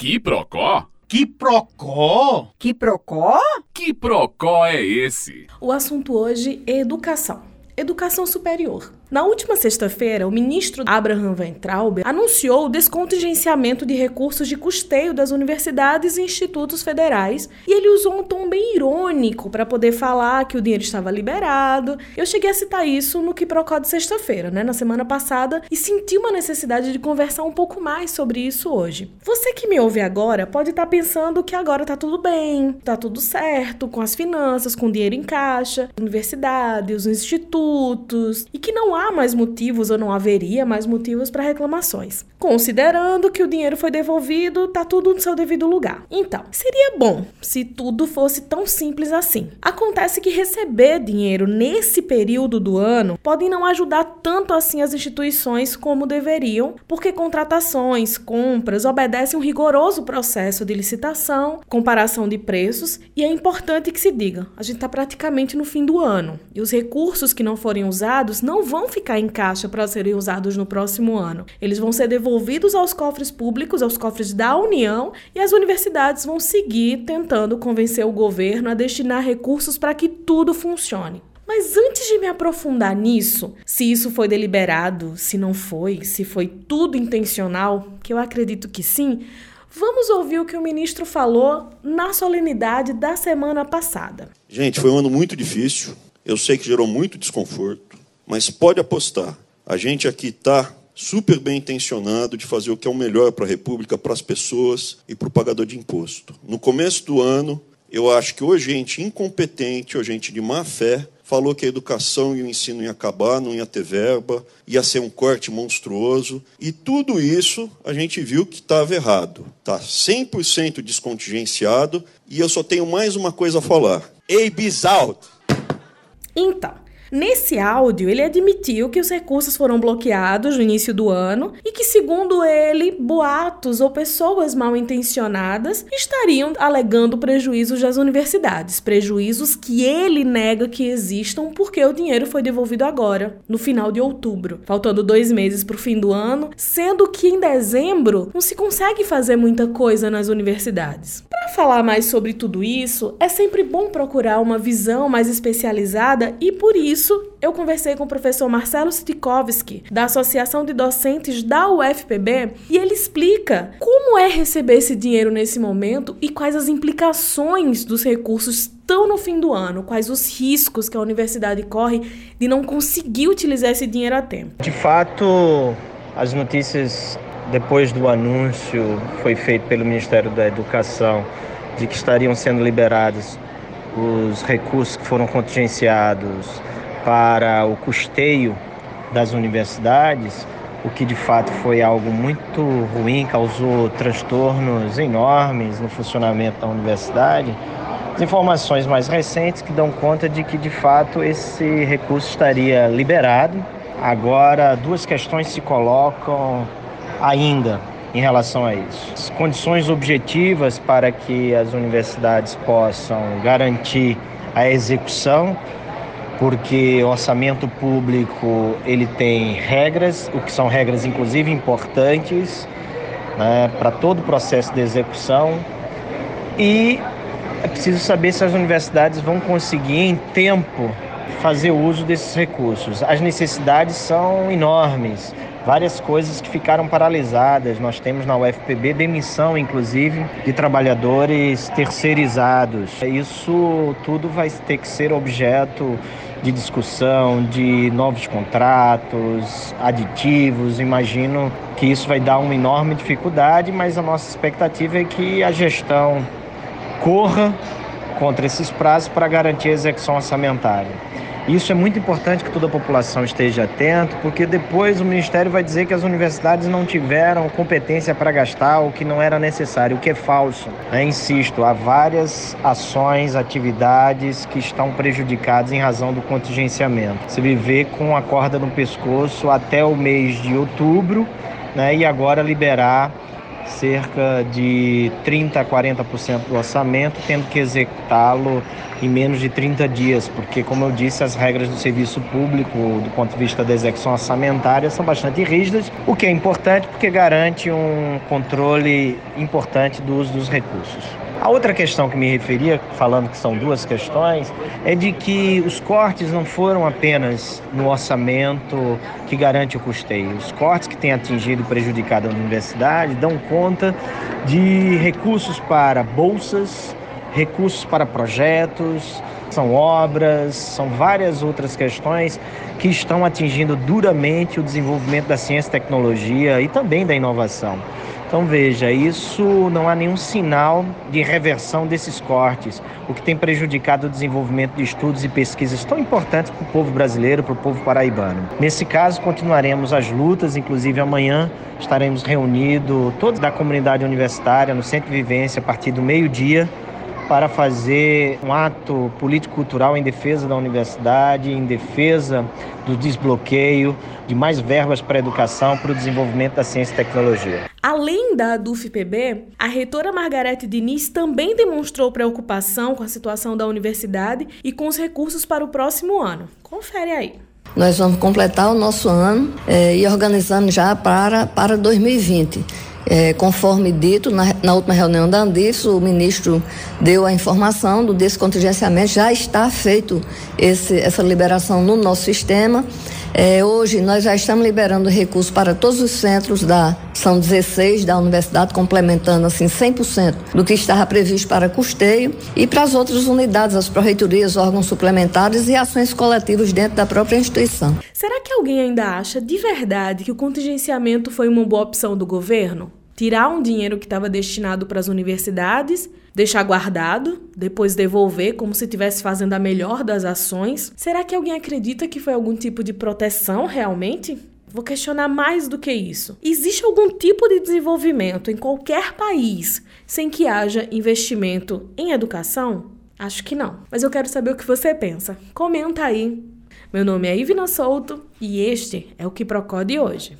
Que procó? Que procó? Que procó? Que procó é esse? O assunto hoje é educação. Educação superior. Na última sexta-feira, o ministro Abraham Weintraub anunciou o descontingenciamento de recursos de custeio das universidades e institutos federais, e ele usou um tom bem irônico para poder falar que o dinheiro estava liberado. Eu cheguei a citar isso no que procó de sexta-feira, né, na semana passada, e senti uma necessidade de conversar um pouco mais sobre isso hoje. Você que me ouve agora pode estar tá pensando que agora tá tudo bem, tá tudo certo com as finanças, com o dinheiro em caixa, universidades, os institutos, e que não há há mais motivos ou não haveria mais motivos para reclamações. Considerando que o dinheiro foi devolvido, tá tudo no seu devido lugar. Então, seria bom se tudo fosse tão simples assim. Acontece que receber dinheiro nesse período do ano pode não ajudar tanto assim as instituições como deveriam, porque contratações, compras obedecem um rigoroso processo de licitação, comparação de preços, e é importante que se diga, a gente está praticamente no fim do ano e os recursos que não forem usados não vão ficar em caixa para serem usados no próximo ano. Eles vão ser devolvidos aos cofres públicos, aos cofres da União, e as universidades vão seguir tentando convencer o governo a destinar recursos para que tudo funcione. Mas antes de me aprofundar nisso, se isso foi deliberado, se não foi, se foi tudo intencional, que eu acredito que sim, vamos ouvir o que o ministro falou na solenidade da semana passada. Gente, foi um ano muito difícil. Eu sei que gerou muito desconforto. Mas pode apostar, a gente aqui está super bem intencionado de fazer o que é o melhor para a República, para as pessoas e para o pagador de imposto. No começo do ano, eu acho que ou gente incompetente ou gente de má fé falou que a educação e o ensino iam acabar, não ia ter verba, ia ser um corte monstruoso. E tudo isso a gente viu que estava errado. Está 100% descontingenciado. E eu só tenho mais uma coisa a falar. Ei, Bisaldo! Então, Nesse áudio, ele admitiu que os recursos foram bloqueados no início do ano e que, segundo ele, boatos ou pessoas mal intencionadas estariam alegando prejuízos das universidades, prejuízos que ele nega que existam porque o dinheiro foi devolvido agora, no final de outubro, faltando dois meses para o fim do ano, sendo que em dezembro não se consegue fazer muita coisa nas universidades. Para falar mais sobre tudo isso, é sempre bom procurar uma visão mais especializada e por isso isso, eu conversei com o professor Marcelo Stikovski, da Associação de Docentes da UFPB, e ele explica como é receber esse dinheiro nesse momento e quais as implicações dos recursos tão no fim do ano, quais os riscos que a universidade corre de não conseguir utilizar esse dinheiro a tempo. De fato, as notícias depois do anúncio foi feito pelo Ministério da Educação de que estariam sendo liberados os recursos que foram contingenciados para o custeio das universidades, o que de fato foi algo muito ruim, causou transtornos enormes no funcionamento da universidade. As informações mais recentes que dão conta de que de fato esse recurso estaria liberado. Agora, duas questões se colocam ainda em relação a isso. As condições objetivas para que as universidades possam garantir a execução porque o orçamento público ele tem regras, o que são regras inclusive importantes né, para todo o processo de execução e é preciso saber se as universidades vão conseguir em tempo fazer uso desses recursos. As necessidades são enormes várias coisas que ficaram paralisadas. Nós temos na UFPB demissão, inclusive, de trabalhadores terceirizados. Isso tudo vai ter que ser objeto de discussão, de novos contratos, aditivos. Imagino que isso vai dar uma enorme dificuldade, mas a nossa expectativa é que a gestão corra contra esses prazos para garantir a execução orçamentária. Isso é muito importante que toda a população esteja atento, porque depois o Ministério vai dizer que as universidades não tiveram competência para gastar o que não era necessário, o que é falso. Né? Insisto, há várias ações, atividades que estão prejudicadas em razão do contingenciamento. Se viver com a corda no pescoço até o mês de outubro né? e agora liberar cerca de 30 a 40% do orçamento, tendo que executá-lo em menos de 30 dias, porque, como eu disse, as regras do serviço público, do ponto de vista da execução orçamentária, são bastante rígidas, o que é importante porque garante um controle importante do uso dos recursos. A outra questão que me referia, falando que são duas questões, é de que os cortes não foram apenas no orçamento que garante o custeio. Os cortes que têm atingido e prejudicado a universidade dão conta de recursos para bolsas, recursos para projetos, são obras, são várias outras questões que estão atingindo duramente o desenvolvimento da ciência e tecnologia e também da inovação. Então veja, isso não há nenhum sinal de reversão desses cortes, o que tem prejudicado o desenvolvimento de estudos e pesquisas tão importantes para o povo brasileiro, para o povo paraibano. Nesse caso, continuaremos as lutas, inclusive amanhã estaremos reunidos, todos da comunidade universitária, no Centro de Vivência, a partir do meio-dia, para fazer um ato político-cultural em defesa da universidade, em defesa do desbloqueio de mais verbas para a educação, para o desenvolvimento da ciência e tecnologia. Além da DUFPB, a reitora Margarete Diniz também demonstrou preocupação com a situação da universidade e com os recursos para o próximo ano. Confere aí. Nós vamos completar o nosso ano é, e organizando já para, para 2020. É, conforme dito, na, na, última reunião da Andif, o ministro deu a informação do descontingenciamento, já está feito esse, essa liberação no nosso sistema. É, hoje nós já estamos liberando recursos para todos os centros da são 16 da universidade complementando assim 100% do que estava previsto para custeio e para as outras unidades, as pró-reitorias, órgãos suplementares e ações coletivas dentro da própria instituição. Será que alguém ainda acha de verdade que o contingenciamento foi uma boa opção do governo? Tirar um dinheiro que estava destinado para as universidades, deixar guardado, depois devolver como se estivesse fazendo a melhor das ações. Será que alguém acredita que foi algum tipo de proteção realmente? Vou questionar mais do que isso. Existe algum tipo de desenvolvimento em qualquer país sem que haja investimento em educação? Acho que não. Mas eu quero saber o que você pensa. Comenta aí. Meu nome é Ivina Souto e este é o Que Procode hoje.